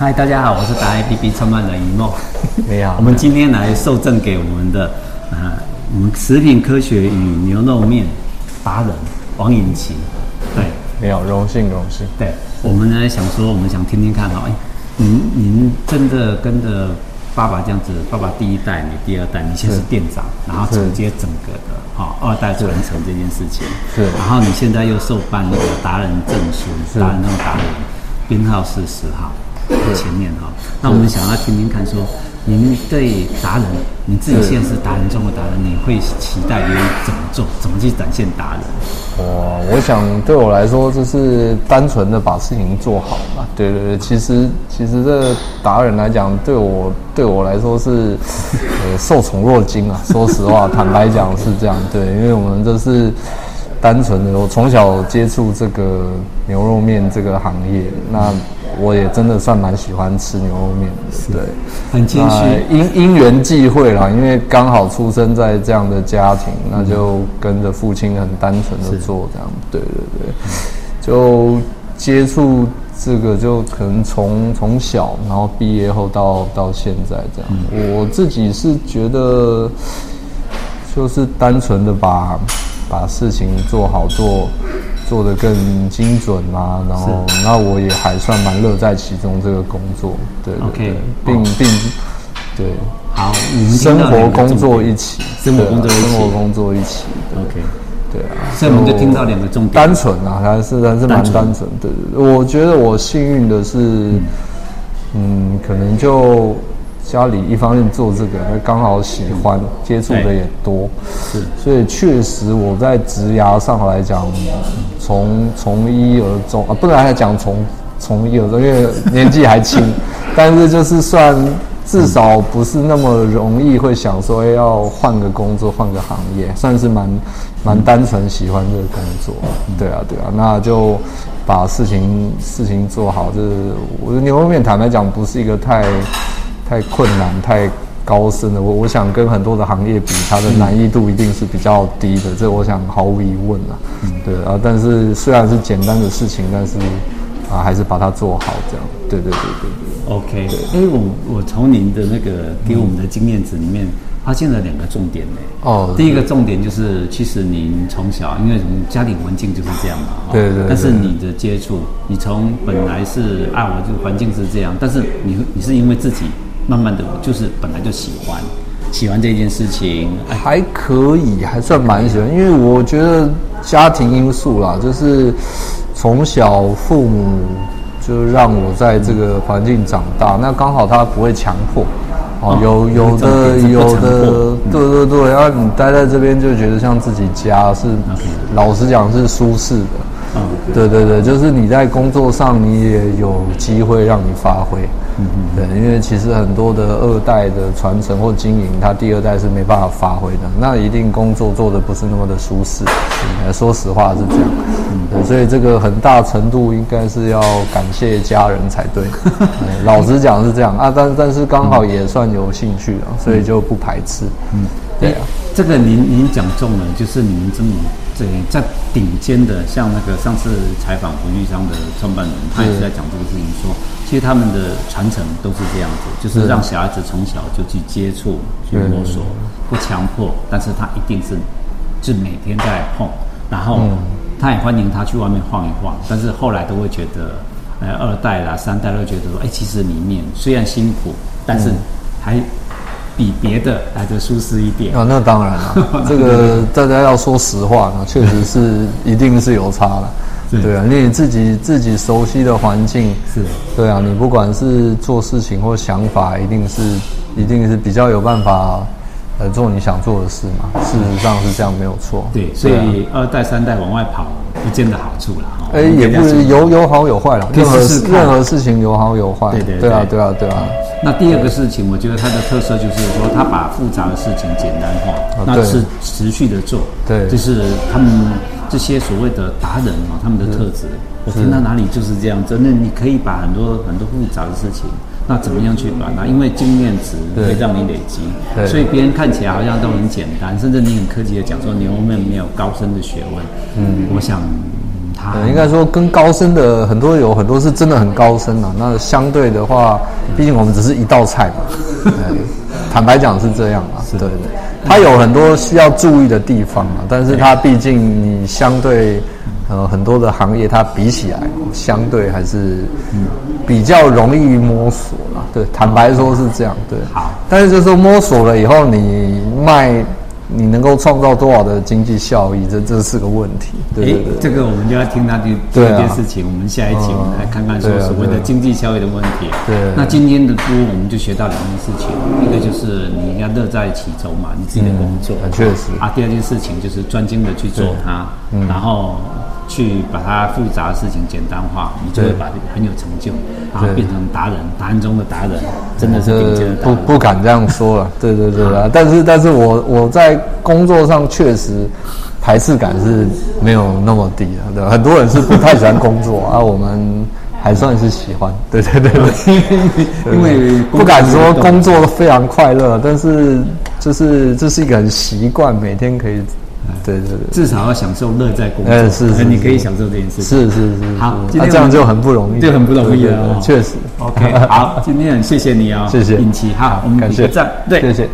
嗨，大家好，我是达 APP 创办人一梦。你好，我们今天来受赠给我们的啊，我们食品科学与牛肉面达人王颖琪。对，你好，荣幸荣幸。对，我们呢想说，我们想听听看哈，哎，您您真的跟着爸爸这样子，爸爸第一代，你第二代，你先是店长，然后承接整个的哈二代传承这件事情。是，然后你现在又受办那个达人证书，达人那种达人编号是十号。前面哈，那我们想要听听看，说您对达人，你自己现在是达人中的达人，你会期待于怎么做，怎么去展现达人？哇，我想对我来说，就是单纯的把事情做好嘛。对对对，其实其实这达人来讲，对我对我来说是呃受宠若惊啊。说实话，坦白讲是这样。对，因为我们这是单纯的，我从小接触这个牛肉面这个行业，那。我也真的算蛮喜欢吃牛肉面的，对，很谦虚。因因缘际会啦，因为刚好出生在这样的家庭，那就跟着父亲很单纯的做这样，对对对，就接触这个，就可能从从小，然后毕业后到到现在这样。我自己是觉得，就是单纯的把把事情做好做。做得更精准嘛，然后那我也还算蛮乐在其中这个工作，对对对，并并对，好，生活工作一起，生活工作生活工作一起，OK，对啊，所以我们就听到两个重点，单纯啊，还是还是蛮单纯，对对对，我觉得我幸运的是，嗯，可能就。家里一方面做这个，刚好喜欢接触的也多，是，所以确实我在职涯上来讲，从从一而终啊，不能还讲从从一而终，因为年纪还轻，但是就是算至少不是那么容易会想说要换个工作换个行业，算是蛮蛮单纯喜欢这个工作，对啊对啊，那就把事情事情做好，就是我的牛肉面坦白讲不是一个太。太困难、太高深了。我我想跟很多的行业比，它的难易度一定是比较低的，这我想毫无疑问啊。嗯，对啊。但是虽然是简单的事情，但是啊，还是把它做好，这样。对对对对对。OK。因为我我从您的那个给我们的经验值里面发现了两个重点呢。哦。第一个重点就是，其实您从小因为家庭环境就是这样嘛。对对。但是你的接触，你从本来是啊，我这个环境是这样，但是你你是因为自己。慢慢的，就是本来就喜欢，喜欢这件事情，还可以，还算蛮喜欢。因为我觉得家庭因素啦，就是从小父母就让我在这个环境长大，那刚好他不会强迫，哦，有有的有的，对对对，然后你待在这边就觉得像自己家，是老实讲是舒适的，嗯，对对对，就是你在工作上你也有机会让你发挥。嗯嗯，对，因为其实很多的二代的传承或经营，他第二代是没办法发挥的，那一定工作做的不是那么的舒适。嗯，说实话是这样。嗯，对，所以这个很大程度应该是要感谢家人才对。老实讲是这样啊，但但是刚好也算有兴趣啊，所以就不排斥。嗯，对啊，这个您您讲中了，就是你们这么这在顶尖的，像那个上次采访胡玉章的创办人，他也是在讲这个事情说。其实他们的传承都是这样子，就是让小孩子从小就去接触、去摸索，不强迫，但是他一定是，是每天在碰，然后他也欢迎他去外面晃一晃，但是后来都会觉得，呃，二代啦、三代都觉得说，哎，其实里面虽然辛苦，但是还比别的来的舒适一点。啊，那当然了，这个大家要说实话呢，确实是 一定是有差的。对啊，你自己自己熟悉的环境是，对啊，你不管是做事情或想法，一定是一定是比较有办法，呃，做你想做的事嘛。事实上是这样，没有错。对，所以二代三代往外跑，不见得好处了哈。哎，也不是有有好有坏了，任何事任何事情有好有坏。对对对啊对啊对啊。那第二个事情，我觉得它的特色就是说，它把复杂的事情简单化，那是持续的做。对，就是他们。这些所谓的达人啊，他们的特质，我听到哪里就是这样。真的，你可以把很多很多复杂的事情，那怎么样去把它？因为经验值会让你累积，所以别人看起来好像都很简单，甚至你很客气的讲说牛肉面没有高深的学问。嗯，我想他应该说跟高深的很多有很多是真的很高深啊。那相对的话，毕竟我们只是一道菜嘛。坦白讲是这样啊，是对的。它有很多需要注意的地方啊，但是它毕竟你相对呃很多的行业，它比起来相对还是比较容易摸索啦。对，坦白说是这样。对，好。但是就是说摸索了以后，你卖。你能够创造多少的经济效益？这这是个问题。对对对，这个我们就要听他的第二件事情。我们下一集我们来看看说所谓的经济效益的问题。对。那今天的书我们就学到两件事情，一个就是你要乐在其中嘛，你自己的工作。很确实。啊，第二件事情就是专精的去做它，然后。去把它复杂的事情简单化，你就会把这个很有成就，然后变成达人，达人中的达人，真的是顶尖的达人。不不敢这样说了，对对对啊！但是但是我我在工作上确实排斥感是没有那么低的，对，很多人是不太喜欢工作啊，我们还算是喜欢，对对对对，因为不敢说工作非常快乐，但是就是这是一个很习惯，每天可以。对对对，至少要享受乐在工作。哎，是是，你可以享受这件事。是是是，好，那这样就很不容易，就很不容易了。确实。OK，好，今天很谢谢你哦，谢谢。引起，好，我们感谢赞，对，谢谢。